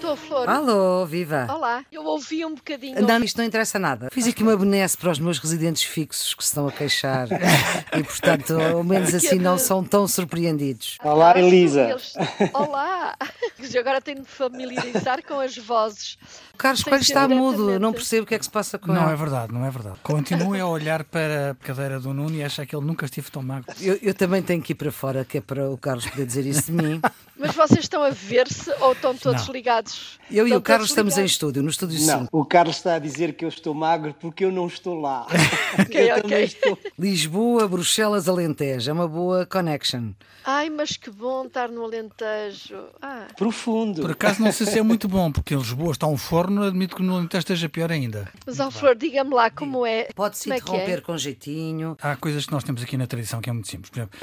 Estou, Flor. Alô, viva! Olá, eu ouvi um bocadinho. Não, isto não interessa nada. Fiz aqui uma benesse para os meus residentes fixos que se estão a queixar e, portanto, ao menos assim não são tão surpreendidos. Olá, Elisa. eles- Olá! Agora tenho de me familiarizar com as vozes. O Carlos Coelho está mudo, não percebo o que é que se passa com Não é ele. verdade, não é verdade. Continue a olhar para a cadeira do Nuno e acha que ele nunca esteve tão magro. Eu, eu também tenho que ir para fora, que é para o Carlos poder dizer isso de mim. Mas vocês estão a ver-se ou estão todos Não. ligados? Eu e o Carlos estamos em estúdio, no estúdio Não, 5. o Carlos está a dizer que eu estou magro porque eu não estou lá. Ok, eu ok. também estou. Lisboa, Bruxelas, Alentejo. É uma boa connection. Ai, mas que bom estar no Alentejo. Ah, Profundo. Por acaso não sei se é muito bom, porque em Lisboa está um forno, admito que no Alentejo esteja pior ainda. mas, Flor, diga-me lá como é. Pode-se é que interromper é? com jeitinho. Há coisas que nós temos aqui na tradição que é muito simples. Por exemplo,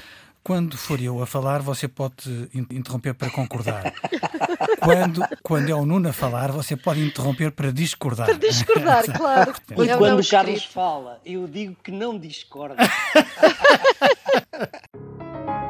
quando for eu a falar, você pode in- interromper para concordar. quando, quando é o Nuno a falar, você pode interromper para discordar. Para discordar, claro. E É quando o Carlos escrito. fala, eu digo que não discordo.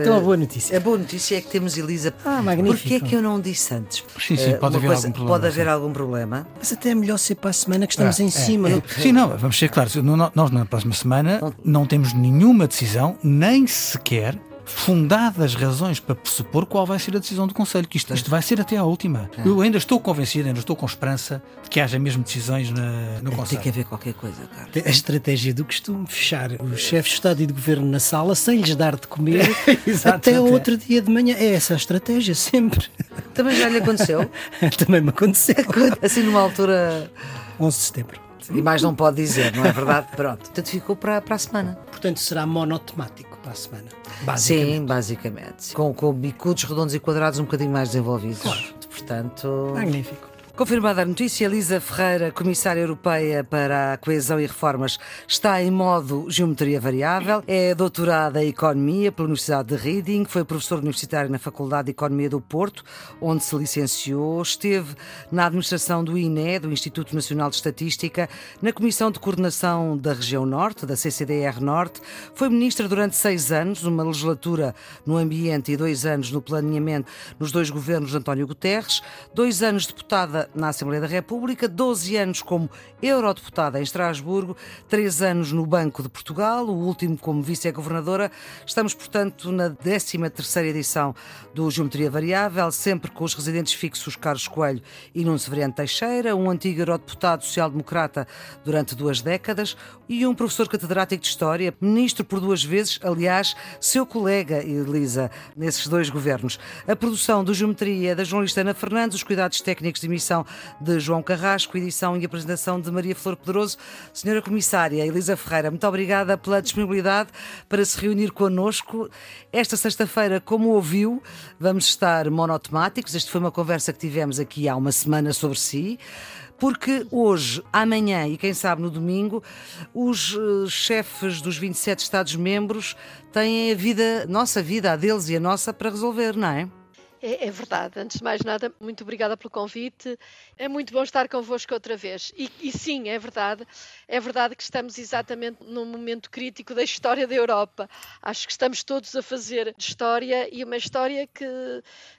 Então a boa notícia. A boa notícia é que temos Elisa. Ah, magnífico. Porquê é que eu não disse antes? Sim, sim, Eh, pode haver algum problema, Pode haver sim. algum problema. Mas até é melhor ser para a semana que estamos Ah, em é, cima. é. não- Sim, não, vamos ser claros. Nós, na próxima semana, não temos nenhuma decisão, nem sequer fundadas razões para pressupor qual vai ser a decisão do Conselho, que isto, isto vai ser até à última. Eu ainda estou convencido, ainda estou com esperança de que haja mesmo decisões na- no Tem Conselho. que haver qualquer coisa, Carlos. A estratégia do costume fechar os chefes de Estado e de Governo na sala sem lhes dar de comer até. outro dia de manhã. É essa a estratégia, sempre. Também já lhe aconteceu? Também me aconteceu. Assim numa altura. 11 de setembro. E mais não pode dizer, não é verdade? Pronto. Portanto, ficou para, para a semana. Portanto, será monotemático para a semana. Basicamente. Sim, basicamente. Com, com bicudos redondos e quadrados um bocadinho mais desenvolvidos. Portanto. Magnífico. Confirmada a notícia, Elisa Ferreira, Comissária Europeia para a Coesão e Reformas, está em modo geometria variável. É doutorada em Economia pela Universidade de Reading, foi professor universitário na Faculdade de Economia do Porto, onde se licenciou. Esteve na administração do INE, do Instituto Nacional de Estatística, na Comissão de Coordenação da Região Norte, da CCDR Norte. Foi ministra durante seis anos, uma legislatura no ambiente e dois anos no planeamento nos dois governos de António Guterres, dois anos deputada na Assembleia da República, 12 anos como eurodeputada em Estrasburgo, três anos no Banco de Portugal, o último como vice-governadora. Estamos, portanto, na 13ª edição do Geometria Variável, sempre com os residentes fixos Carlos Coelho e Nuno Severiano Teixeira, um antigo eurodeputado social-democrata durante duas décadas e um professor catedrático de História, ministro por duas vezes, aliás, seu colega, Elisa, nesses dois governos. A produção do Geometria é da jornalista Ana Fernandes, os cuidados técnicos de emissão de João Carrasco, edição e apresentação de Maria Flor Pedroso. Senhora Comissária Elisa Ferreira, muito obrigada pela disponibilidade para se reunir connosco. Esta sexta-feira, como ouviu, vamos estar monotemáticos. Esta foi uma conversa que tivemos aqui há uma semana sobre si. Porque hoje, amanhã e quem sabe no domingo, os eh, chefes dos 27 Estados-membros têm a vida, nossa vida, a deles e a nossa, para resolver, não é? É, é verdade. Antes de mais nada, muito obrigada pelo convite. É muito bom estar convosco outra vez. E, e sim, é verdade. É verdade que estamos exatamente num momento crítico da história da Europa. Acho que estamos todos a fazer história e uma história que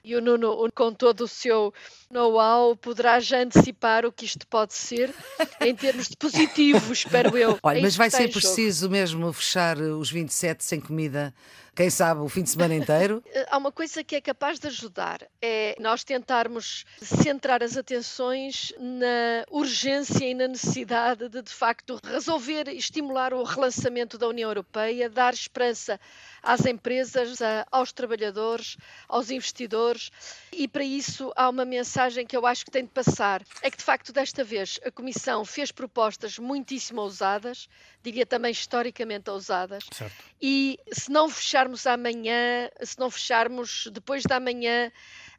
e o Nuno, com todo o seu know-how, poderá já antecipar o que isto pode ser em termos de positivo, espero eu. Olha, É mas vai ser jogo. preciso mesmo fechar os 27 sem comida, quem sabe, o fim de semana inteiro? Há uma coisa que é capaz de ajudar, é nós tentarmos centrar as atenções na urgência e na necessidade de, de facto, resolver e estimular o relançamento da União Europeia, dar esperança às empresas, a- aos trabalhadores, aos investidores, e para isso há uma mensagem que eu acho que tem de passar. É que, de facto, desta vez a Comissão fez propostas muitíssimo ousadas, diria também historicamente ousadas, Certo. e se não fecharmos amanhã, se não fecharmos depois da manhã,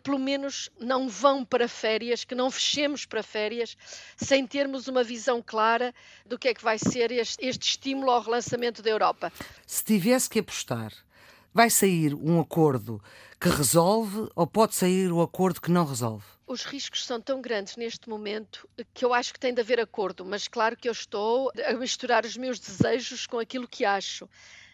pelo menos não vão para férias, que não fechemos para férias, sem termos uma visão clara do que é que vai ser este, este estímulo ao relançamento da Europa. Se tivesse que apostar, vai sair um acordo que resolve ou pode sair o acordo que não resolve? Os riscos são tão grandes neste momento que eu acho que tem de haver acordo, mas claro que eu estou a misturar os meus desejos com aquilo que acho.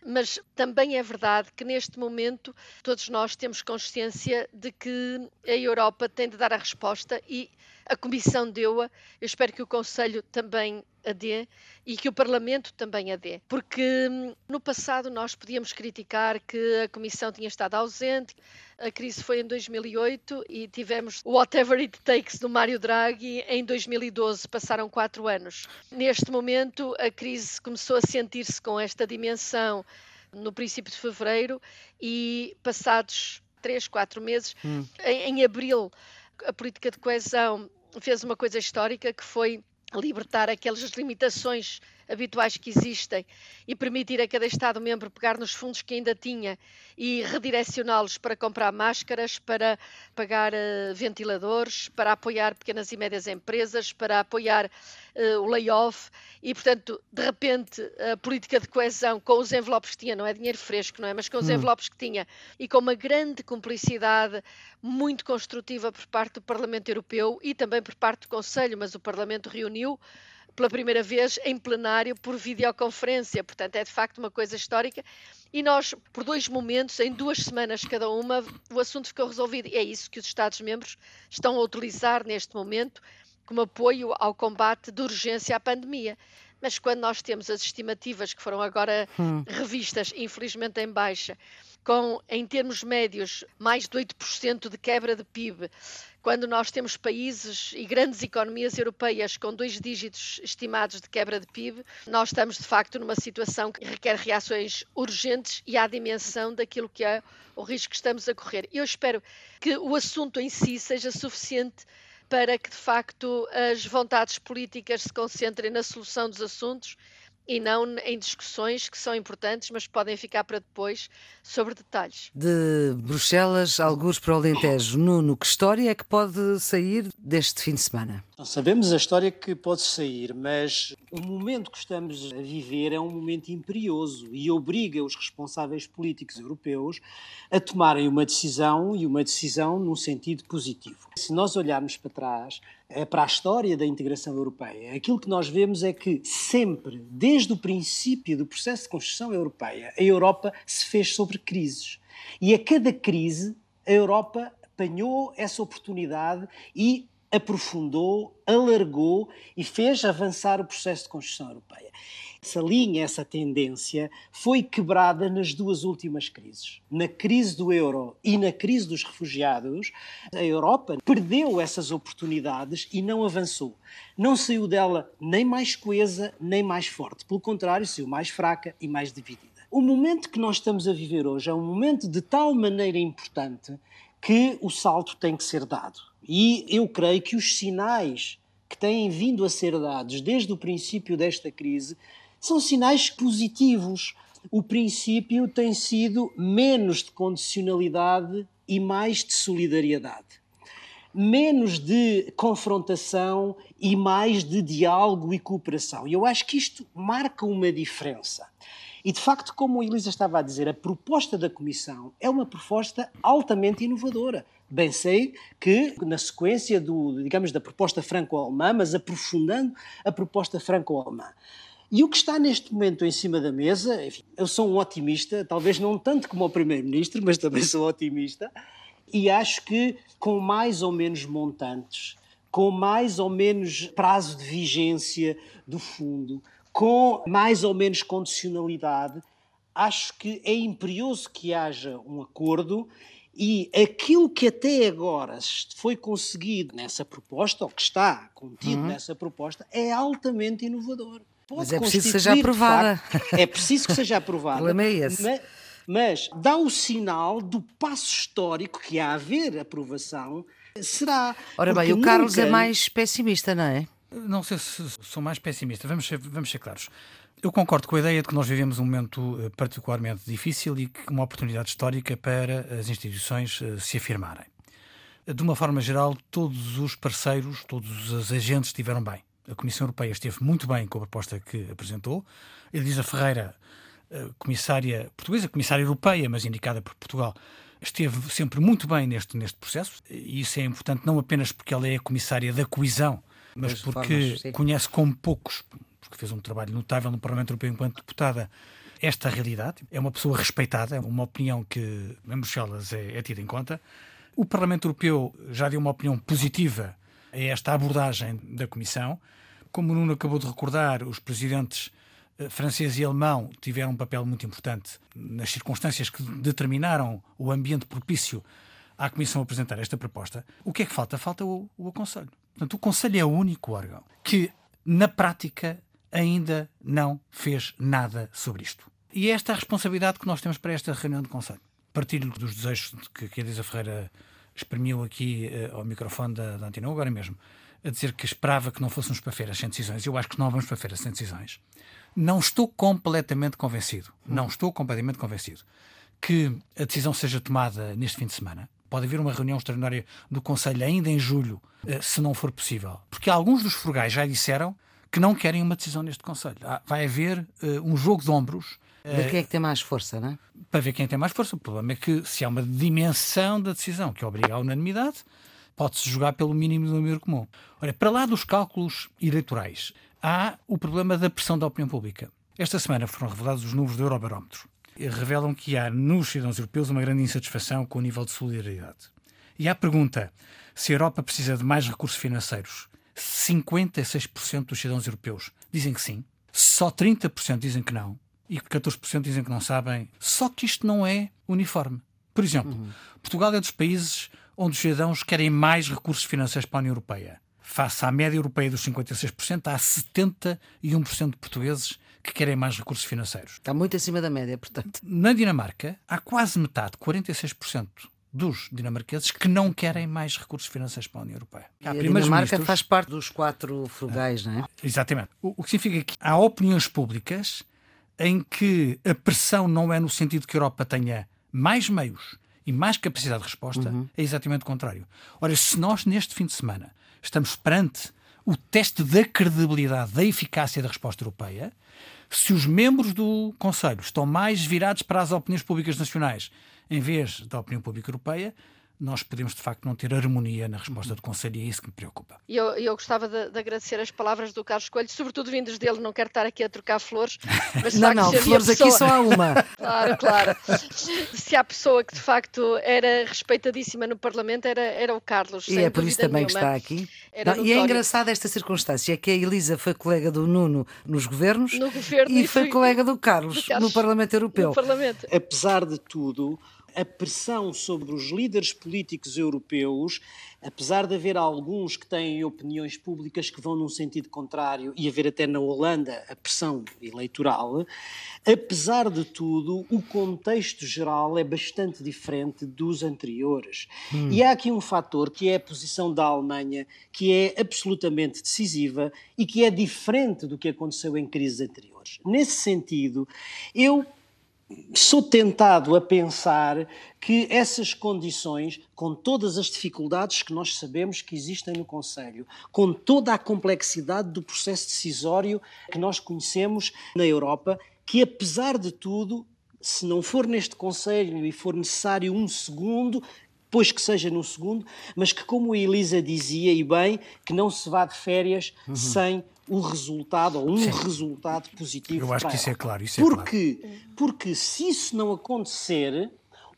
Mas também é verdade que neste momento todos nós temos consciência de que a Europa tem de dar a resposta e a Comissão deu-a. Eu espero que o Conselho também a dê e que o Parlamento também a dê. Porque hum, no passado nós podíamos criticar que a Comissão tinha estado ausente, a crise foi em 2008 e tivemos Whatever It Takes do Mário Draghi em 2012, passaram quatro anos. Neste momento, a crise começou a sentir-se com esta dimensão no princípio de fevereiro e passados três, quatro meses, hum. em, em abril, a política de coesão fez uma coisa histórica que foi libertar aquelas limitações habituais que existem e permitir a cada Estado-membro pegar nos fundos que ainda tinha e redirecioná-los para comprar máscaras, para pagar uh, ventiladores, para apoiar pequenas e médias empresas, para apoiar uh, o layoff e, portanto, de repente, a política de coesão com os envelopes que tinha, não é dinheiro fresco, não é? Mas com os hum. envelopes que tinha e com uma grande cumplicidade muito construtiva por parte do Parlamento Europeu e também por parte do Conselho, mas o Parlamento reuniu pela primeira vez em plenário por videoconferência. Portanto, é de facto uma coisa histórica. E nós, por dois momentos, em duas semanas cada uma, o assunto ficou resolvido. E é isso que os Estados-membros estão a utilizar neste momento como apoio ao combate de urgência à pandemia. Mas quando nós temos as estimativas que foram agora hum. revistas, infelizmente em baixa, com, em termos médios, mais de 8% de quebra de PIB, quando nós temos países e grandes economias europeias com dois dígitos estimados de quebra de PIB, nós estamos de facto numa situação que requer reações urgentes e à dimensão daquilo que é o risco que estamos a correr. Eu espero que o assunto em si seja suficiente para que de facto as vontades políticas se concentrem na solução dos assuntos e não em discussões que são importantes, mas podem ficar para depois sobre detalhes. De Bruxelas, alguns para o Alentejo. Nuno, que história é que pode sair deste fim de semana? Não sabemos a história que pode sair, mas o momento que estamos a viver é um momento imperioso e obriga os responsáveis políticos europeus a tomarem uma decisão e uma decisão num sentido positivo. Se nós olharmos para trás, para a história da integração europeia, aquilo que nós vemos é que sempre, desde o princípio do processo de construção europeia, a Europa se fez sobre crises. E a cada crise, a Europa apanhou essa oportunidade e aprofundou, alargou e fez avançar o processo de construção europeia. Essa linha, essa tendência foi quebrada nas duas últimas crises. Na crise do euro e na crise dos refugiados, a Europa perdeu essas oportunidades e não avançou. Não saiu dela nem mais coesa, nem mais forte. Pelo contrário, saiu mais fraca e mais dividida. O momento que nós estamos a viver hoje é um momento de tal maneira importante que o salto tem que ser dado. E eu creio que os sinais que têm vindo a ser dados desde o princípio desta crise são sinais positivos. O princípio tem sido menos de condicionalidade e mais de solidariedade. Menos de confrontação e mais de diálogo e cooperação. E eu acho que isto marca uma diferença. E de facto, como a Elisa estava a dizer, a proposta da Comissão é uma proposta altamente inovadora. Bem sei que na sequência do, digamos, da proposta franco-alemã, mas aprofundando a proposta franco-alemã. E o que está neste momento em cima da mesa, enfim, eu sou um otimista, talvez não tanto como o Primeiro-Ministro, mas também sou otimista, e acho que com mais ou menos montantes, com mais ou menos prazo de vigência do fundo, com mais ou menos condicionalidade, acho que é imperioso que haja um acordo e aquilo que até agora foi conseguido nessa proposta, ou que está contido uhum. nessa proposta, é altamente inovador. Pode mas é preciso que seja aprovada. Facto, é preciso que seja aprovada. o problema é esse. Mas, mas dá o sinal do passo histórico que há a haver aprovação será. Ora bem, o Carlos é mais pessimista, não é? Não sei se sou mais pessimista, vamos ser, vamos ser claros. Eu concordo com a ideia de que nós vivemos um momento eh, particularmente difícil e uma oportunidade histórica para as instituições eh, se afirmarem. De uma forma geral, todos os parceiros, todos os agentes estiveram bem. A Comissão Europeia esteve muito bem com a proposta que apresentou. Elisa Ferreira, comissária portuguesa, comissária europeia, mas indicada por Portugal, esteve sempre muito bem neste, neste processo, e isso é importante não apenas porque ela é a comissária da coesão, mas porque formas, conhece como poucos, porque fez um trabalho notável no Parlamento Europeu enquanto deputada, esta realidade. É uma pessoa respeitada, é uma opinião que em Bruxelas é, é tida em conta. O Parlamento Europeu já deu uma opinião positiva a esta abordagem da Comissão. Como o Nuno acabou de recordar, os presidentes eh, francês e alemão tiveram um papel muito importante nas circunstâncias que determinaram o ambiente propício à Comissão apresentar esta proposta. O que é que falta? Falta o, o Aconselho. Portanto, o Conselho é o único órgão que, na prática, ainda não fez nada sobre isto. E é esta a responsabilidade que nós temos para esta reunião de Conselho. Partilho dos desejos que, que a Elisa Ferreira exprimiu aqui uh, ao microfone da, da Antena agora mesmo, a dizer que esperava que não fôssemos para feiras sem decisões. Eu acho que não vamos para feiras sem decisões. Não estou completamente convencido, não estou completamente convencido que a decisão seja tomada neste fim de semana. Pode haver uma reunião extraordinária do Conselho ainda em julho, uh, se não for possível. Porque alguns dos frugais já disseram que não querem uma decisão neste Conselho. Vai haver uh, um jogo de ombros. De quem é que tem mais força, não é? Para ver quem tem mais força. O problema é que se há uma dimensão da decisão que obriga à unanimidade, pode-se jogar pelo mínimo do número comum. Olha, para lá dos cálculos eleitorais, há o problema da pressão da opinião pública. Esta semana foram revelados os números do Eurobarómetro. Revelam que há nos cidadãos europeus uma grande insatisfação com o nível de solidariedade. E há a pergunta se a Europa precisa de mais recursos financeiros. 56% dos cidadãos europeus dizem que sim, só 30% dizem que não e 14% dizem que não sabem. Só que isto não é uniforme. Por exemplo, uhum. Portugal é dos países onde os cidadãos querem mais recursos financeiros para a União Europeia face à média europeia dos 56%, há 71% de portugueses que querem mais recursos financeiros. Está muito acima da média, portanto. Na Dinamarca, há quase metade, 46% dos dinamarqueses que não querem mais recursos financeiros para a União Europeia. Há a Dinamarca faz parte dos quatro frugais, não é? Exatamente. O, o que significa que há opiniões públicas em que a pressão não é no sentido que a Europa tenha mais meios e mais capacidade de resposta, uhum. é exatamente o contrário. Ora, se nós neste fim de semana estamos perante o teste da credibilidade, da eficácia da resposta europeia, se os membros do Conselho estão mais virados para as opiniões públicas nacionais em vez da opinião pública europeia, nós podemos de facto não ter harmonia na resposta do Conselho e é isso que me preocupa. Eu, eu gostava de, de, agradecer as palavras do Carlos Coelho, sobretudo vindas dele, não quero estar aqui a trocar flores, mas não, não, flores pessoa... aqui só há uma. claro, claro. Se há pessoa que de facto era respeitadíssima no Parlamento, era, era o Carlos. E é por isso também nenhuma. que está aqui. Não, e é engraçada esta circunstância, é que a Elisa foi colega do Nuno nos governos no governo e, e foi colega do Carlos, do Carlos, no Parlamento Europeu. No Parlamento. Apesar de tudo, a pressão sobre os líderes políticos europeus, apesar de haver alguns que têm opiniões públicas que vão num sentido contrário e haver até na Holanda a pressão eleitoral, apesar de tudo, o contexto geral é bastante diferente dos anteriores. Hum. E há aqui um fator que é a posição da Alemanha, que é absolutamente decisiva e que é diferente do que aconteceu em crises anteriores. Nesse sentido, eu sou tentado a pensar que essas condições, com todas as dificuldades que nós sabemos que existem no Conselho, com toda a complexidade do processo decisório que nós conhecemos na Europa, que apesar de tudo, se não for neste Conselho e for necessário um segundo, pois que seja no segundo, mas que, como a Elisa dizia, e bem, que não se vá de férias uhum. sem o resultado ou um Sim. resultado positivo. Eu acho que isso é claro. Isso é porque, claro. porque se isso não acontecer,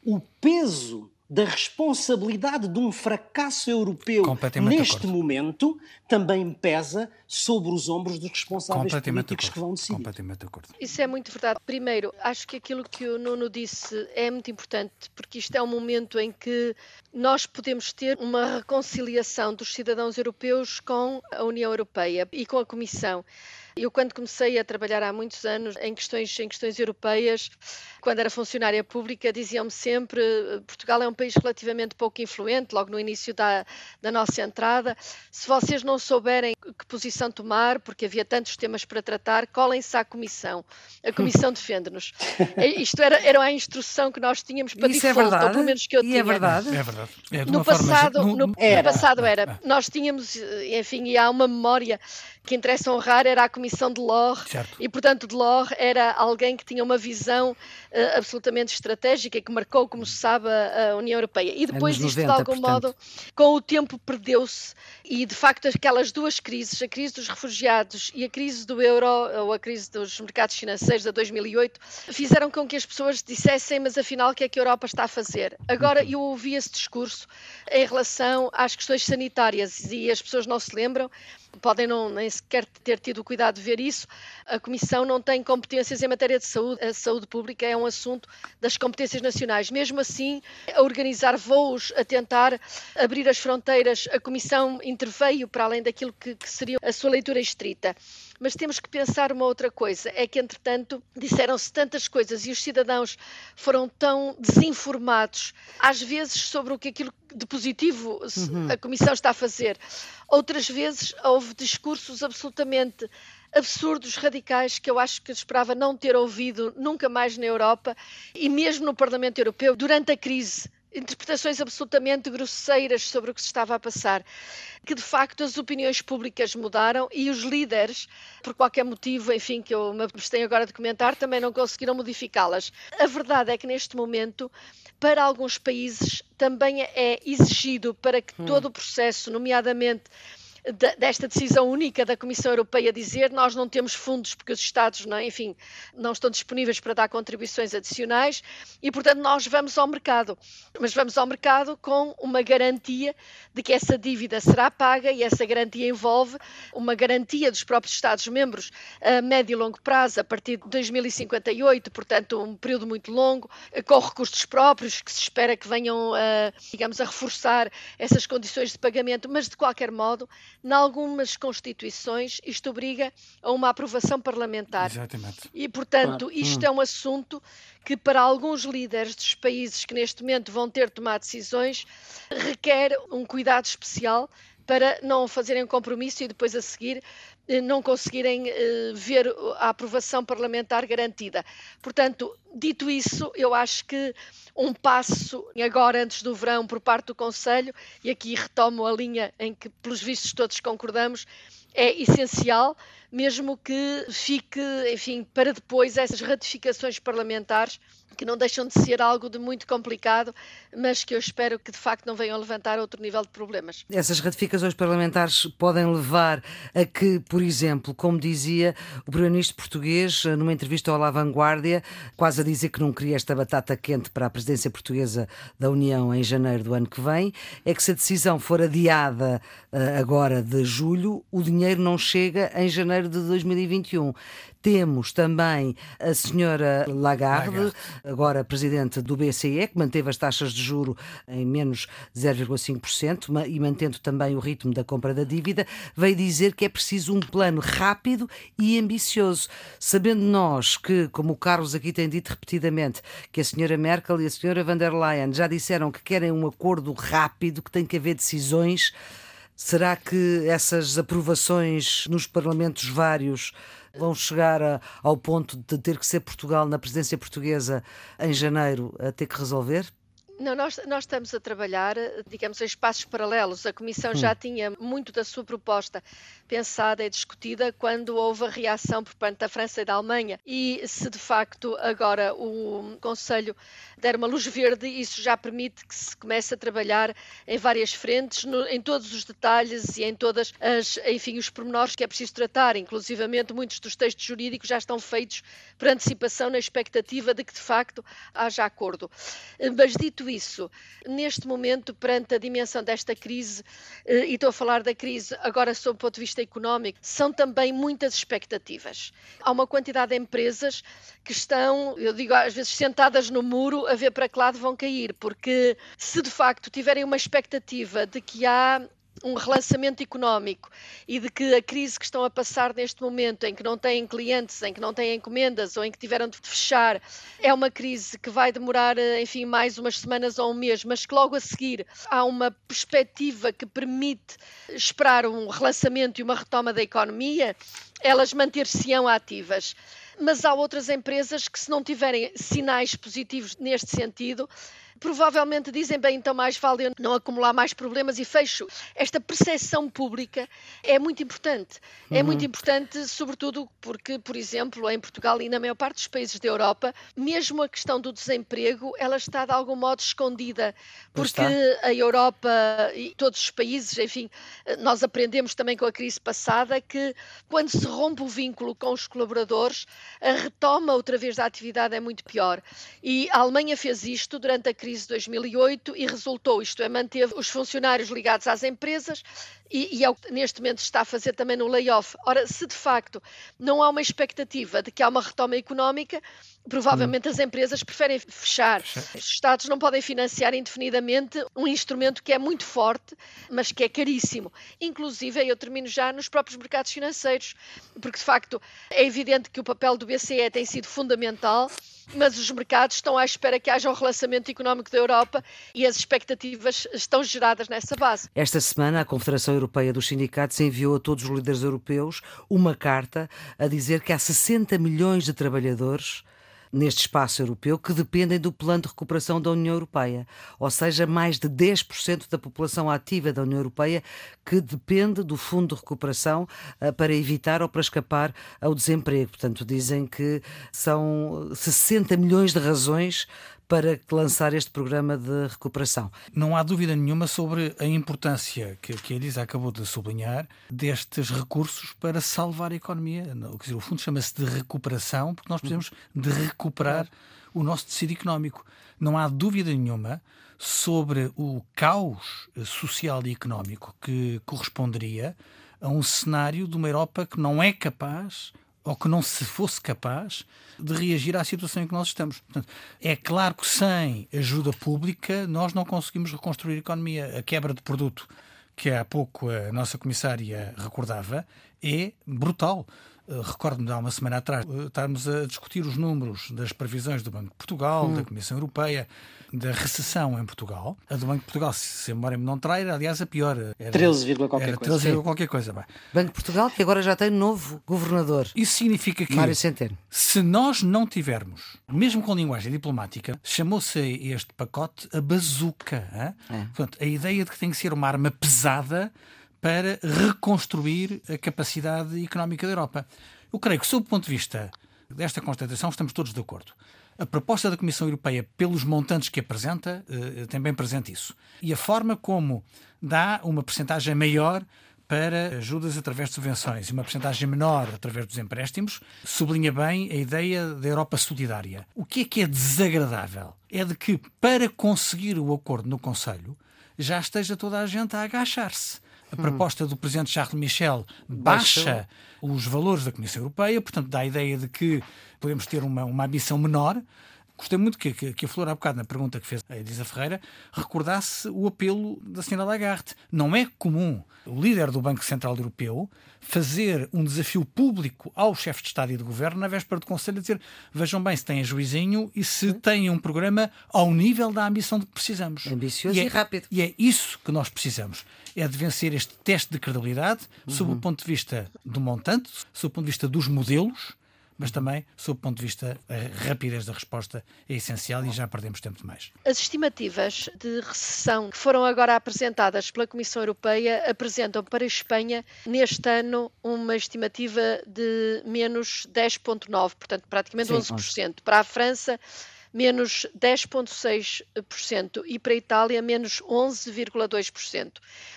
o peso da responsabilidade de um fracasso europeu neste momento também pesa sobre os ombros dos responsáveis políticos que vão decidir. Completamente de acordo. Isso é muito verdade. Primeiro, acho que aquilo que o Nuno disse é muito importante, porque isto é um momento em que nós podemos ter uma reconciliação dos cidadãos europeus com a União Europeia e com a Comissão. Eu, quando comecei a trabalhar há muitos anos em questões, em questões europeias, quando era funcionária pública, diziam-me sempre Portugal é um país relativamente pouco influente, logo no início da, da nossa entrada. Se vocês não souberem que posição tomar, porque havia tantos temas para tratar, colhem-se à Comissão. A Comissão defende-nos. É, isto era, era a instrução que nós tínhamos para Isso é default, é verdade. ou pelo menos que eu e é tinha. É verdade. É verdade. É no, passado, no, no, no, passado era. Nós tínhamos, enfim, e há uma memória que interessa honrar era a Comissão de Lore e, portanto, de Lore era alguém que tinha uma visão uh, absolutamente estratégica e que marcou, como se sabe, a União Europeia. E depois isto, 90, de algum portanto. modo, com o tempo perdeu-se e, de facto, aquelas duas crises, a crise dos refugiados e a crise do euro, ou a crise dos mercados financeiros de 2008, fizeram com que as pessoas dissessem, mas afinal, o que é que a Europa está a fazer? Agora, uhum. eu ouvi esse discurso em relação às questões sanitárias e as pessoas não se lembram podem não, nem sequer ter tido o cuidado de ver isso. A Comissão não tem competências em matéria de saúde. A saúde pública é um assunto das competências nacionais. Mesmo assim, a organizar voos, a tentar abrir as fronteiras, a Comissão interveio para além daquilo que, que seria a sua leitura estrita. Mas temos que pensar uma outra coisa: é que, entretanto, disseram-se tantas coisas e os cidadãos foram tão desinformados, às vezes, sobre o que aquilo de positivo uhum. a Comissão está a fazer. Outras vezes houve discursos absolutamente absurdos, radicais, que eu acho que esperava não ter ouvido nunca mais na Europa e mesmo no Parlamento Europeu durante a crise interpretações absolutamente grosseiras sobre o que se estava a passar, que de facto as opiniões públicas mudaram e os líderes, por qualquer motivo, enfim, que eu me abstenho agora de comentar, também não conseguiram modificá-las. A verdade é que neste momento, para alguns países, também é exigido para que hum. todo o processo, nomeadamente desta decisão única da Comissão Europeia dizer nós não temos fundos porque os Estados, não, enfim, não estão disponíveis para dar contribuições adicionais e, portanto, nós vamos ao mercado. Mas vamos ao mercado com uma garantia de que essa dívida será paga e essa garantia envolve uma garantia dos próprios Estados-membros a médio e longo prazo, a partir de 2058, portanto, um período muito longo, com recursos próprios que se espera que venham, a, digamos, a reforçar essas condições de pagamento, mas de qualquer modo em algumas constituições, isto obriga a uma aprovação parlamentar. Exatamente. E, portanto, isto hum. é um assunto que, para alguns líderes dos países que neste momento vão ter de tomar decisões, requer um cuidado especial para não fazerem compromisso e depois a seguir não conseguirem eh, ver a aprovação parlamentar garantida. Portanto, dito isso, eu acho que um passo agora antes do verão por parte do Conselho, e aqui retomo a linha em que, pelos vistos, todos concordamos, é essencial, mesmo que fique, enfim, para depois essas ratificações parlamentares que não deixam de ser algo de muito complicado, mas que eu espero que de facto não venham levantar outro nível de problemas. Essas ratificações parlamentares podem levar a que, por exemplo, como dizia o primeiro-ministro português numa entrevista ao La Vanguardia, quase a dizer que não queria esta batata quente para a presidência portuguesa da União em janeiro do ano que vem, é que se a decisão for adiada eh, agora de julho, o dinheiro não chega em janeiro de 2021. Temos também a senhora Lagarde, Lagarde, agora presidente do BCE, que manteve as taxas de juro em menos 0,5% e mantendo também o ritmo da compra da dívida, veio dizer que é preciso um plano rápido e ambicioso, sabendo nós que, como o Carlos aqui tem dito repetidamente, que a senhora Merkel e a senhora van der Leyen já disseram que querem um acordo rápido, que tem que haver decisões. Será que essas aprovações nos parlamentos vários vão chegar a, ao ponto de ter que ser Portugal na presidência portuguesa em janeiro a ter que resolver? Não, nós, nós, estamos a trabalhar, digamos, em espaços paralelos. A Comissão hum. já tinha muito da sua proposta pensada e discutida quando houve a reação por parte da França e da Alemanha. E se de facto agora o Conselho der uma luz verde, isso já permite que se comece a trabalhar em várias frentes, no, em todos os detalhes e em todas as, enfim, os pormenores que é preciso tratar. Inclusivamente, muitos dos textos jurídicos já estão feitos por antecipação na expectativa de que de facto haja acordo. Mas dito Isso, neste momento, perante a dimensão desta crise, eh, e estou a falar da crise agora sob o ponto de vista económico, são também muitas expectativas. Há uma quantidade de empresas que estão, eu digo às vezes, sentadas no muro a ver para que lado vão cair, porque se de facto tiverem uma expectativa de que há um relançamento económico e de que a crise que estão a passar neste momento, em que não têm clientes, em que não têm encomendas ou em que tiveram de fechar, é uma crise que vai demorar, eh, enfim, mais umas semanas ou um mês, mas que logo a seguir há uma perspectiva que permite esperar um relançamento e uma retoma da economia, elas manter-se-ão ativas. Mas há outras empresas que, se não tiverem sinais positivos neste sentido, provavelmente dizem bem, então mais vale não acumular mais problemas e fecho. Esta percepção pública é muito importante. É uhum. muito importante, sobretudo porque, por exemplo, em Portugal e na maior parte dos países da Europa, mesmo a questão do desemprego, ela está de algum modo escondida, porque a Europa e todos os países, enfim, nós aprendemos também com a crise passada que quando se rompe o vínculo com os colaboradores, a retoma outra vez da atividade é muito pior. E a Alemanha fez isto durante a crise de 2008 e resultou, isto é, manteve os funcionários ligados às empresas e, e é o que neste momento está a fazer também no layoff. Ora, se de facto não há uma expectativa de que há uma retoma económica, provavelmente hum. as empresas preferem fechar. Os Estados não podem financiar indefinidamente um instrumento que é muito forte, mas que é caríssimo. Inclusive, eu termino já nos próprios mercados financeiros, porque de facto é evidente que o papel do BCE tem sido fundamental mas os mercados estão à espera que haja um relançamento económico da Europa e as expectativas estão geradas nessa base. Esta semana, a Confederação Europeia dos Sindicatos enviou a todos os líderes europeus uma carta a dizer que há 60 milhões de trabalhadores neste espaço europeu que dependem do plano de recuperação da União Europeia, ou seja, mais de 10% da população ativa da União Europeia que depende do fundo de recuperação uh, para evitar ou para escapar ao desemprego. Portanto, dizem que são 60 milhões de razões para lançar este programa de recuperação. Não há dúvida nenhuma sobre a importância que, que a Elisa acabou de sublinhar destes recursos para salvar a economia. Dizer, o fundo chama-se de recuperação porque nós precisamos de recuperar o nosso tecido económico. Não há dúvida nenhuma sobre o caos social e económico que corresponderia a um cenário de uma Europa que não é capaz ou que não se fosse capaz de reagir à situação em que nós estamos. Portanto, é claro que sem ajuda pública nós não conseguimos reconstruir a economia. A quebra de produto, que há pouco a nossa comissária recordava, é brutal. Eh, recordo-me de há uma semana atrás eh, estarmos a discutir os números das previsões do Banco de Portugal, hum. da Comissão Europeia, da recessão em Portugal. A do Banco de Portugal, se a memória me não trai, era aliás a pior. 13, qualquer era coisa. 13, qualquer coisa. Bem. Banco de Portugal, que agora já tem novo governador. Isso significa que, Mário Centeno. se nós não tivermos, mesmo com linguagem diplomática, chamou-se este pacote a bazuca. É. Portanto, a ideia de que tem que ser uma arma pesada para reconstruir a capacidade económica da Europa. Eu creio que, sob o ponto de vista desta constatação, estamos todos de acordo. A proposta da Comissão Europeia, pelos montantes que apresenta, eh, tem bem presente isso. E a forma como dá uma percentagem maior para ajudas através de subvenções e uma percentagem menor através dos empréstimos, sublinha bem a ideia da Europa solidária. O que é que é desagradável? É de que, para conseguir o acordo no Conselho, já esteja toda a gente a agachar-se. A proposta do Presidente Charles Michel baixa os valores da Comissão Europeia, portanto, dá a ideia de que podemos ter uma, uma ambição menor. Gostei muito que, que, que, a Flor, há bocado, na pergunta que fez a Elisa Ferreira, recordasse o apelo da Sra. Lagarde. Não é comum o líder do Banco Central Europeu fazer um desafio público aos chefes de Estado e de Governo na véspera do Conselho, a dizer vejam bem se têm juizinho e se têm um programa ao nível da ambição de que precisamos. Ambicioso e, é, e rápido. E é isso que nós precisamos. É de vencer este teste de credibilidade uhum. sob o ponto de vista do montante, sob o ponto de vista dos modelos, mas também, sob o ponto de vista, a rapidez da resposta é essencial e já perdemos tempo demais. As estimativas de recessão que foram agora apresentadas pela Comissão Europeia apresentam para a Espanha, neste ano, uma estimativa de menos 10,9%, portanto, praticamente Sim, 11%. Para a França, menos 10,6% e para a Itália menos 11,2%.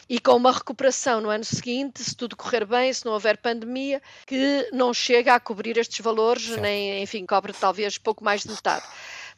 E com uma recuperação no ano seguinte, se tudo correr bem, se não houver pandemia, que não chega a cobrir estes valores, certo. nem, enfim, cobre talvez pouco mais de metade.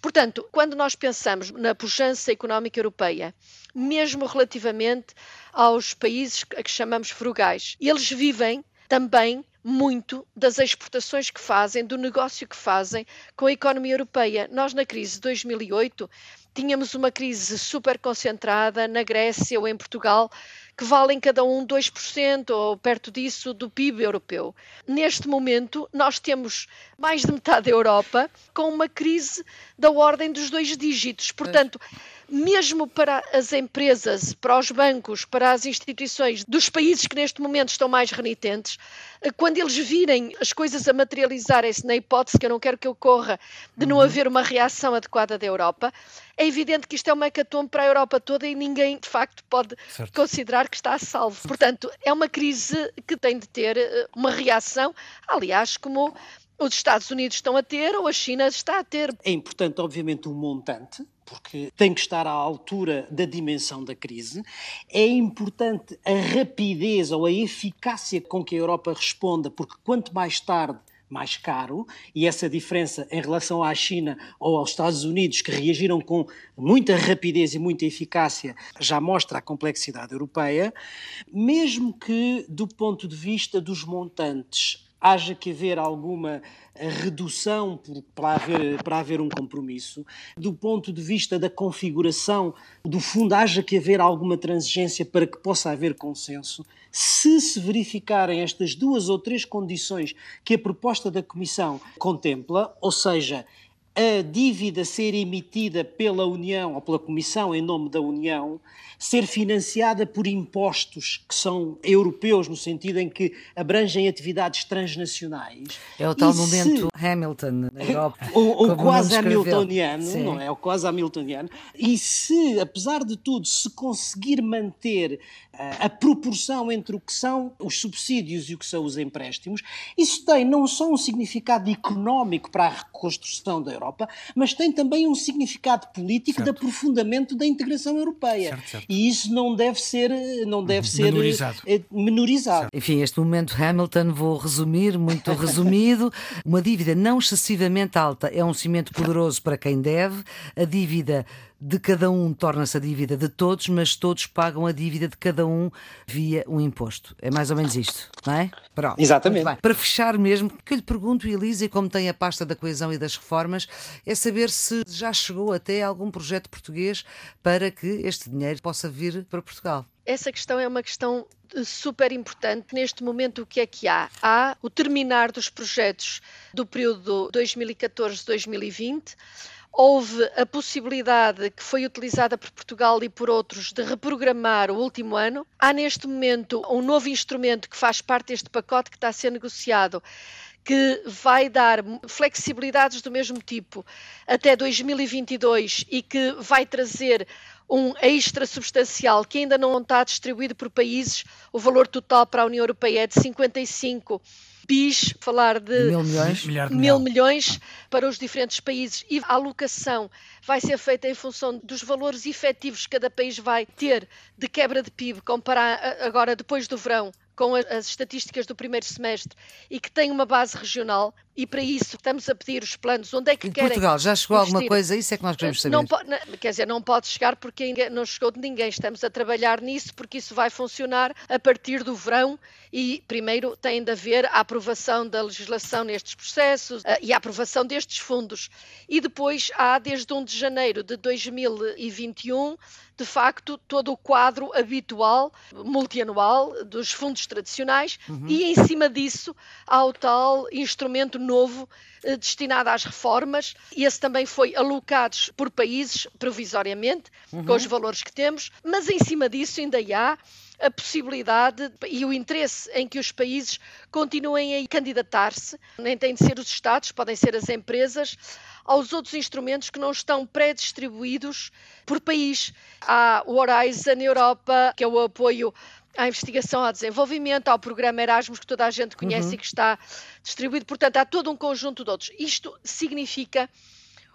Portanto, quando nós pensamos na pujança económica europeia, mesmo relativamente aos países a que chamamos frugais, eles vivem também muito das exportações que fazem, do negócio que fazem com a economia europeia. Nós, na crise de 2008, tínhamos uma crise super concentrada na Grécia ou em Portugal, que valem cada um 2% ou perto disso do PIB europeu. Neste momento, nós temos mais de metade da Europa com uma crise da ordem dos dois dígitos. Portanto, mesmo para as empresas, para os bancos, para as instituições dos países que neste momento estão mais renitentes, quando eles virem as coisas a materializarem-se na hipótese que eu não quero que ocorra de não uhum. haver uma reação adequada da Europa, é evidente que isto é uma hecatombe para a Europa toda e ninguém, de facto, pode certo. considerar que está a salvo. Portanto, é uma crise que tem de ter eh, uma reação, aliás, como os Estados Unidos estão a ter ou a China está a ter. É importante, obviamente, o um montante, porque tem que estar à altura da dimensão da crise. É importante a rapidez ou a eficácia com que a Europa responda, porque quanto mais tarde mais caro, e essa diferença em relação à China ou aos Estados Unidos, que reagiram com muita rapidez e muita eficácia, já mostra a complexidade europeia, mesmo que do ponto de vista dos montantes haja que haver alguma redução para haver, para haver um compromisso. Do ponto de vista da configuração, do fundo, haja que haver alguma transigência para que possa haver consenso. Se se verificarem estas duas ou três condições que a proposta da Comissão contempla, ou seja, a dívida ser emitida pela União ou pela Comissão em nome da União, ser financiada por impostos que são europeus, no sentido em que abrangem atividades transnacionais. É o tal momento se... Hamilton na Europa. o, quase hamiltoniano, Sim. não é? O quase hamiltoniano. E se, apesar de tudo, se conseguir manter uh, a proporção entre o que são os subsídios e o que são os empréstimos, isso tem não só um significado económico para a reconstrução da Europa, mas tem também um significado político certo. de aprofundamento da integração europeia. Certo, certo. E isso não deve ser, não deve ser menorizado. Eh, menorizado. Enfim, este momento Hamilton, vou resumir, muito resumido. Uma dívida não excessivamente alta é um cimento poderoso para quem deve. A dívida de cada um torna-se a dívida de todos, mas todos pagam a dívida de cada um via um imposto. É mais ou menos isto, não é? Pronto. Exatamente. Para fechar mesmo, o que eu lhe pergunto, Elisa, e como tem a pasta da coesão e das reformas, é saber se já chegou até algum projeto português para que este dinheiro possa vir para Portugal. Essa questão é uma questão eh, super importante. Neste momento, o que é que há? Há o terminar dos projetos do período 2014-2020 houve a possibilidade que foi utilizada por Portugal e por outros de reprogramar o último ano. Há neste momento um novo instrumento que faz parte deste pacote que está a ser negociado que vai dar flexibilidades do mesmo tipo até 2022 e que vai trazer um extra substancial que ainda não está distribuído por países. O valor total para a União Europeia é de 55 bis, falar de mil milhões, mil milhões para os diferentes países. E a alocação vai ser feita em função dos valores efetivos que cada país vai ter de quebra de PIB, comparar agora depois do verão com as estatísticas do primeiro semestre e que tem uma base regional e para isso estamos a pedir os planos. Onde é que em querem Portugal já chegou investir. alguma coisa? Isso é que nós queremos saber. não quer dizer não pode chegar porque não chegou de ninguém. Estamos a trabalhar nisso porque isso vai funcionar a partir do verão e primeiro tem de haver a aprovação da legislação nestes processos eh, e a aprovação destes fundos. E depois há desde 1 de janeiro de 2021 de facto, todo o quadro habitual, multianual, dos fundos tradicionais, uhum. e em cima disso há o tal instrumento novo eh, destinado às reformas, e esse também foi alocado por países provisoriamente, uhum. com os valores que temos, mas em cima disso ainda há a possibilidade e o interesse em que os países continuem a candidatar-se, nem têm de ser os Estados, podem ser as empresas, aos outros instrumentos que não estão pré-distribuídos por país. Há o Horizon Europa, que é o apoio à investigação, ao desenvolvimento, ao programa Erasmus, que toda a gente conhece uhum. e que está distribuído. Portanto, há todo um conjunto de outros. Isto significa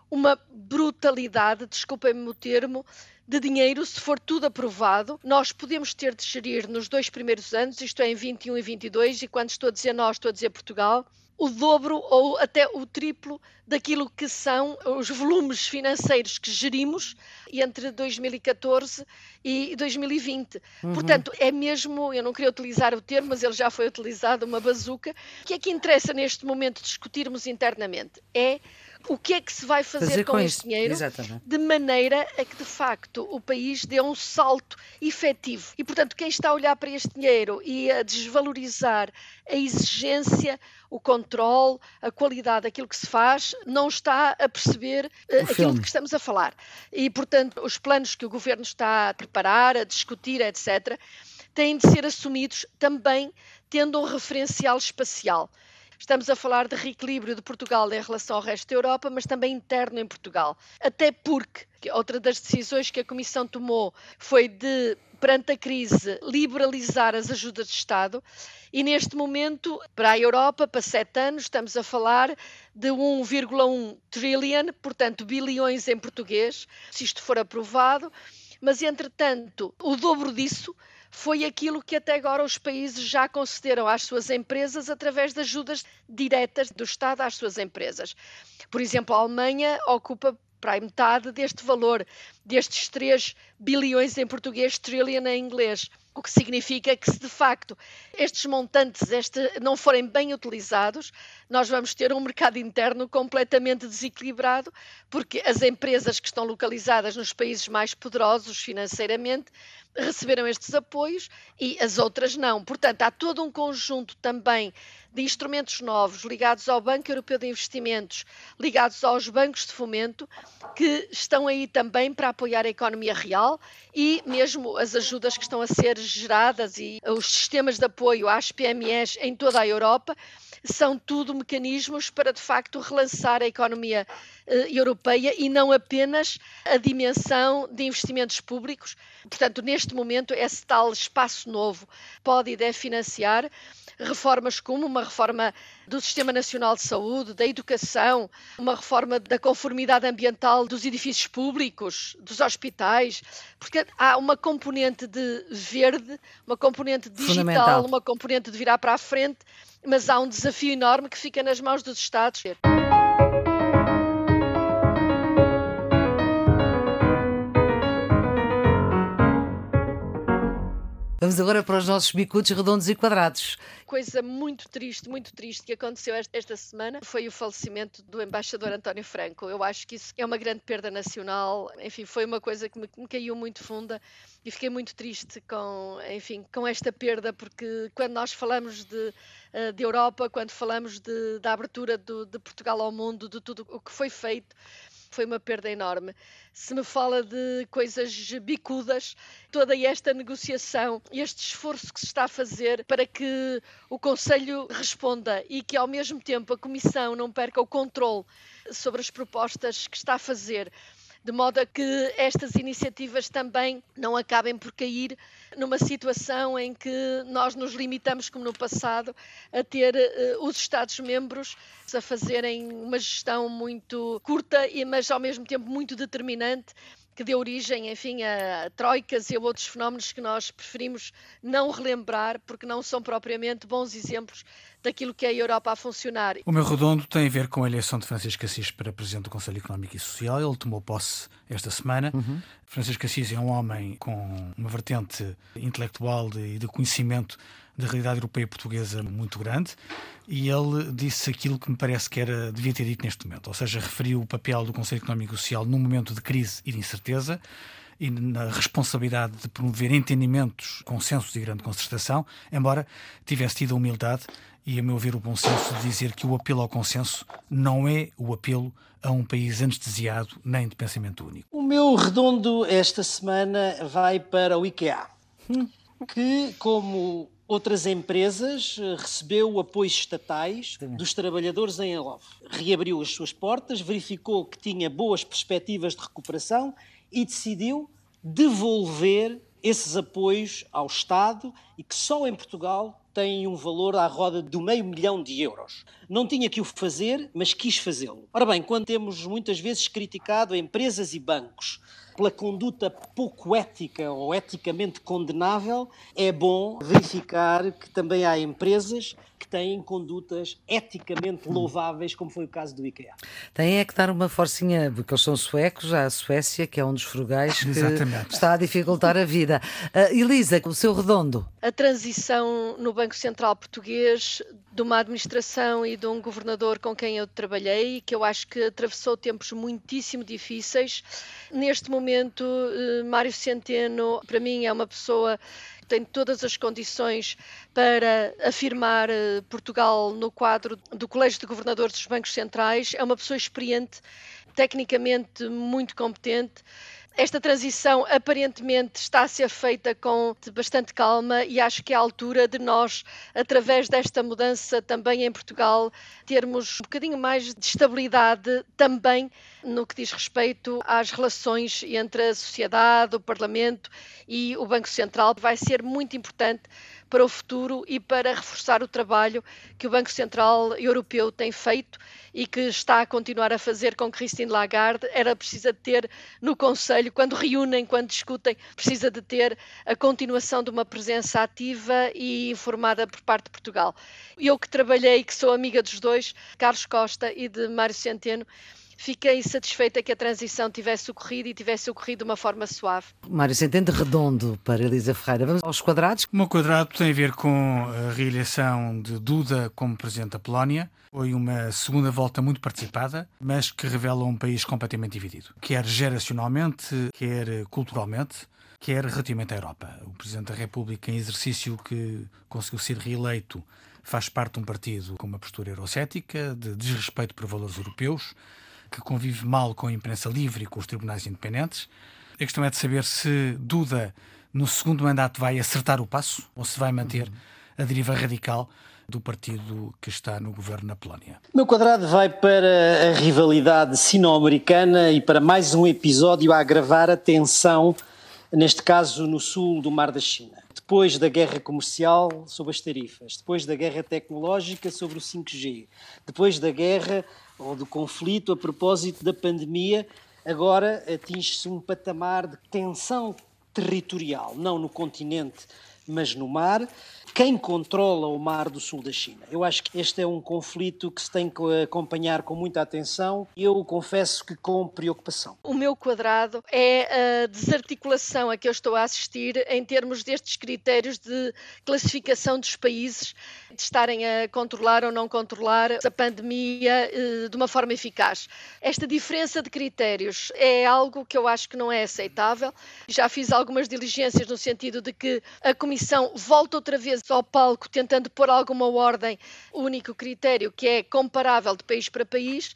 uma brutalidade, desculpem-me o termo, de dinheiro, se for tudo aprovado, nós podemos ter de gerir nos dois primeiros anos, isto é, em 21 e 22, e quando estou a dizer nós, estou a dizer Portugal, o dobro ou até o triplo daquilo que são os volumes financeiros que gerimos entre 2014 e 2020. Uhum. Portanto, é mesmo, eu não queria utilizar o termo, mas ele já foi utilizado, uma bazuca. O que é que interessa neste momento discutirmos internamente? É o que é que se vai fazer, fazer com, com este dinheiro Exatamente. de maneira a que de facto o país dê um salto efetivo. E portanto, quem está a olhar para este dinheiro e a desvalorizar a exigência, o controle, a qualidade daquilo que se faz, não está a perceber uh, aquilo de que estamos a falar. E portanto, os planos que o governo está a preparar, a discutir, etc., têm de ser assumidos também tendo um referencial espacial. Estamos a falar de reequilíbrio de Portugal em relação ao resto da Europa, mas também interno em Portugal. Até porque outra das decisões que a Comissão tomou foi de perante a crise, liberalizar as ajudas de Estado. E neste momento, para a Europa, para sete anos, estamos a falar de 1,1 trillion, portanto, bilhões em português, se isto for aprovado. Mas, entretanto, o dobro disso foi aquilo que até agora os países já concederam às suas empresas através de ajudas diretas do Estado às suas empresas. Por exemplo, a Alemanha ocupa para metade deste valor, destes 3 bilhões em português, trillion em inglês. O que significa que, se de facto estes montantes este, não forem bem utilizados, nós vamos ter um mercado interno completamente desequilibrado, porque as empresas que estão localizadas nos países mais poderosos financeiramente receberam estes apoios e as outras não. Portanto, há todo um conjunto também de instrumentos novos ligados ao Banco Europeu de Investimentos, ligados aos bancos de fomento, que estão aí também para apoiar a economia real e mesmo as ajudas que estão a ser geradas e os sistemas de apoio às PMEs em toda a Europa são tudo mecanismos para de facto relançar a economia eh, europeia e não apenas a dimensão de investimentos públicos. Portanto, neste momento, esse tal espaço novo pode e deve financiar reformas como uma reforma do Sistema Nacional de Saúde, da educação, uma reforma da conformidade ambiental dos edifícios públicos, dos hospitais, porque há uma componente de verde, uma componente digital, uma componente de virar para a frente, mas há um desafio enorme que fica nas mãos dos Estados. Vamos agora para os nossos bicudos redondos e quadrados. Coisa muito triste, muito triste que aconteceu esta semana foi o falecimento do embaixador António Franco. Eu acho que isso é uma grande perda nacional. Enfim, foi uma coisa que me, me caiu muito funda e fiquei muito triste com, enfim, com esta perda, porque quando nós falamos de, eh, de Europa, quando falamos de, da abertura do, de Portugal ao mundo, de tudo o que foi feito, foi uma perda enorme. Se me fala de coisas bicudas, toda esta negociação, este esforço que se está a fazer para que o Conselho responda e que ao mesmo tempo a Comissão não perca o controle sobre as propostas que está a fazer de modo a que estas iniciativas também não acabem por cair numa situação em que nós nos limitamos, como no passado, a ter uh, os Estados-membros a fazerem uma gestão muito curta, mas ao mesmo tempo muito determinante que deu origem, enfim, a troicas e a outros fenómenos que nós preferimos não relembrar, porque não são propriamente bons exemplos daquilo que é a Europa a funcionar. O meu redondo tem a ver com a eleição de Francisco Assis para Presidente do Conselho Económico e Social. Ele tomou posse esta semana. Uhum. Francisco Assis é um homem com uma vertente intelectual e de conhecimento da realidade europeia e portuguesa muito grande e ele disse aquilo que me parece que era, devia ter dito neste momento, ou seja, referiu o papel do Conselho Económico e Social num momento de crise e de incerteza e na responsabilidade de promover entendimentos, consensos e grande concertação, embora tivesse tido a humildade e, a meu ver, o bom senso de dizer que o apelo ao consenso não é o apelo a um país anestesiado nem de pensamento único. O meu redondo esta semana vai para o IKEA, que, como outras empresas, recebeu apoios estatais dos trabalhadores em Alov. Reabriu as suas portas, verificou que tinha boas perspectivas de recuperação e decidiu devolver esses apoios ao Estado e que só em Portugal têm um valor à roda do meio milhão de euros. Não tinha que o fazer, mas quis fazê-lo. Ora bem, quando temos muitas vezes criticado empresas e bancos pela conduta pouco ética ou eticamente condenável, é bom verificar que também há empresas que têm condutas eticamente louváveis, como foi o caso do IKEA. Tem é que dar uma forcinha, porque eles são suecos, à Suécia, que é um dos frugais que Exatamente. está a dificultar a vida. Uh, Elisa, o seu redondo. A transição no Banco Central Português de uma administração e de um governador com quem eu trabalhei, que eu acho que atravessou tempos muitíssimo difíceis. Neste momento, uh, Mário Centeno, para mim, é uma pessoa tem todas as condições para afirmar eh, Portugal no quadro do Colégio de Governadores dos Bancos Centrais. É uma pessoa experiente, tecnicamente muito competente Esta transição aparentemente está a ser feita com bastante calma e acho que é a altura de nós, através desta mudança também em Portugal, termos um bocadinho mais de estabilidade também no que diz respeito às relações entre a sociedade, o Parlamento e o Banco Central. Vai ser muito importante para o futuro e para reforçar o trabalho que o Banco Central Europeu tem feito e que está a continuar a fazer com Christine Lagarde. Era precisa ter no Conselho, quando reúnem, quando discutem, precisa de ter a continuação de uma presença ativa e informada por parte de Portugal. Eu que trabalhei, que sou amiga dos dois, Carlos Costa e de Mário Centeno, fiquei satisfeita que a transição tivesse ocorrido e tivesse ocorrido de uma forma suave. Mário Centeno redondo para Elisa Ferreira. Vamos aos quadrados. O meu quadrado tem a ver com a reeleição de Duda como Presidente da Polónia. Foi uma segunda volta muito participada, mas que revela um país completamente dividido, quer geracionalmente, quer culturalmente quer relativamente à Europa. O Presidente da República, em exercício que conseguiu ser reeleito, faz parte de um partido com uma postura eurocética, de desrespeito por valores europeus, que convive mal com a imprensa livre e com os tribunais independentes. A questão é de saber se Duda, no segundo mandato, vai acertar o passo ou se vai manter a deriva radical do partido que está no governo na Polónia. Meu quadrado vai para a rivalidade sino-americana e para mais um episódio a agravar a tensão, neste caso no sul do Mar da China. Depois da guerra comercial sobre as tarifas, depois da guerra tecnológica sobre o 5G, depois da guerra ou do conflito a propósito da pandemia, agora atinge-se um patamar de tensão territorial, não no continente, mas no mar, quem controla o mar do sul da China. Eu acho que este é um conflito que se tem que acompanhar com muita atenção e eu confesso que com preocupação. O meu quadrado é a desarticulação a que eu estou a assistir em termos destes critérios de classificação dos países, de estarem a controlar ou não controlar a pandemia eh, de uma forma eficaz. Esta diferença de critérios é algo que eu acho que não é aceitável. Já fiz algumas diligências no sentido de que a Comissão volta outra vez ao palco tentando pôr alguma ordem, o único critério que é comparável de país para país.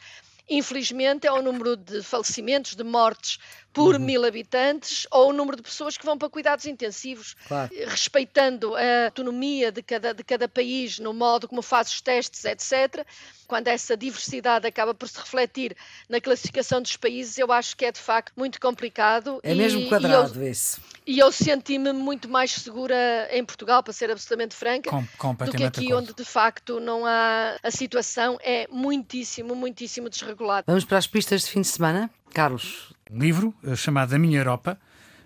Infelizmente, é o número de falecimentos, de mortes por uhum. mil habitantes ou o número de pessoas que vão para cuidados intensivos, claro. respeitando a autonomia de cada, de cada país no modo como faz os testes, etc. Quando essa diversidade acaba por se refletir na classificação dos países, eu acho que é de facto muito complicado. É e, mesmo quadrado e eu, esse. E eu senti-me muito mais segura em Portugal, para ser absolutamente franca, Com, do que aqui onde de facto não há. A situação é muitíssimo, muitíssimo desregulada. Vamos para as pistas de fim de semana? Carlos, um livro eh, chamado A Minha Europa.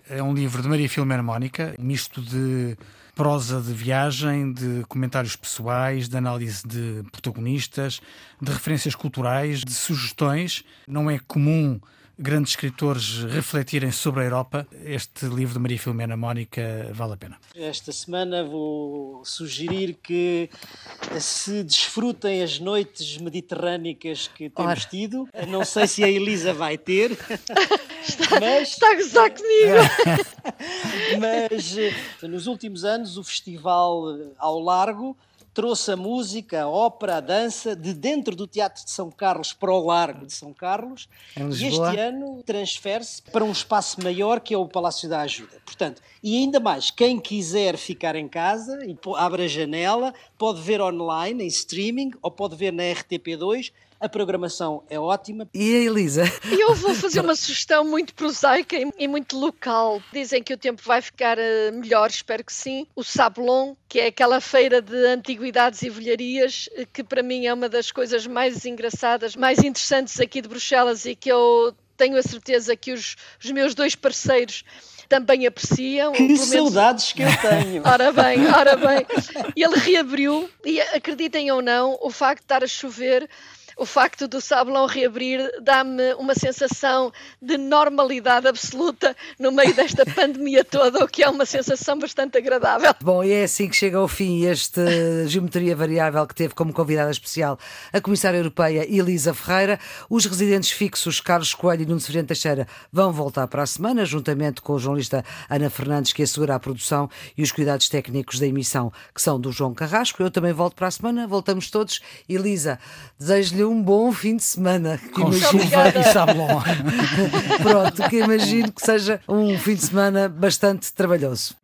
É um livro de Maria Filomena Mónica, misto de prosa de viagem, de comentários pessoais, de análise de protagonistas, de referências culturais, de sugestões. Não é comum grandes escritores refletirem sobre a Europa, este livro de Maria Filomena Mónica vale a pena. Esta semana vou sugerir que se desfrutem as noites mediterrânicas que temos Ora. tido. Não sei se a Elisa vai ter. Está, mas... está a gozar comigo. mas eh, nos últimos anos o festival ao largo trouxe a música, a ópera, a dança de dentro do Teatro de São Carlos para o Largo de São Carlos. E este ano transfere-se para um espaço maior que é o Palácio da Ajuda. Portanto, e ainda mais, quem quiser ficar em casa e abre a janela, pode ver online, em streaming, ou pode ver na RTP2 a programação é ótima. E a Elisa? Eu vou fazer uma sugestão muito prosaica e muito local. Dizem que o tempo vai ficar eh, melhor, espero que sim. O Sablon, que é aquela feira de antiguidades e velharias, eh, que para mim é uma das coisas mais engraçadas, mais interessantes aqui de Bruxelas e que eu tenho a certeza que os, os meus dois parceiros também apreciam. Que menos... saudades que eu tenho! ora bem, ora bem. Ele reabriu e acreditem ou não, o facto de estar a chover o facto do Sablão reabrir dá-me uma sensação de normalidade absoluta no meio desta pandemia toda, o que é uma sensação bastante agradável. Bom, e é assim que chega ao fim este Geometria Variável que teve como convidada especial a Comissária Europeia Elisa Ferreira. Os residentes fixos Carlos Coelho e Nuno Severino Teixeira vão voltar para a semana, juntamente com o jornalista Ana Fernandes, que assegura a produção e os cuidados técnicos da emissão, que são do João Carrasco. Eu também volto para a semana, voltamos todos. Elisa, desejo-lhe um bom fim de semana. Com chuva e sablon. Pronto, que imagino que seja um fim de semana bastante trabalhoso.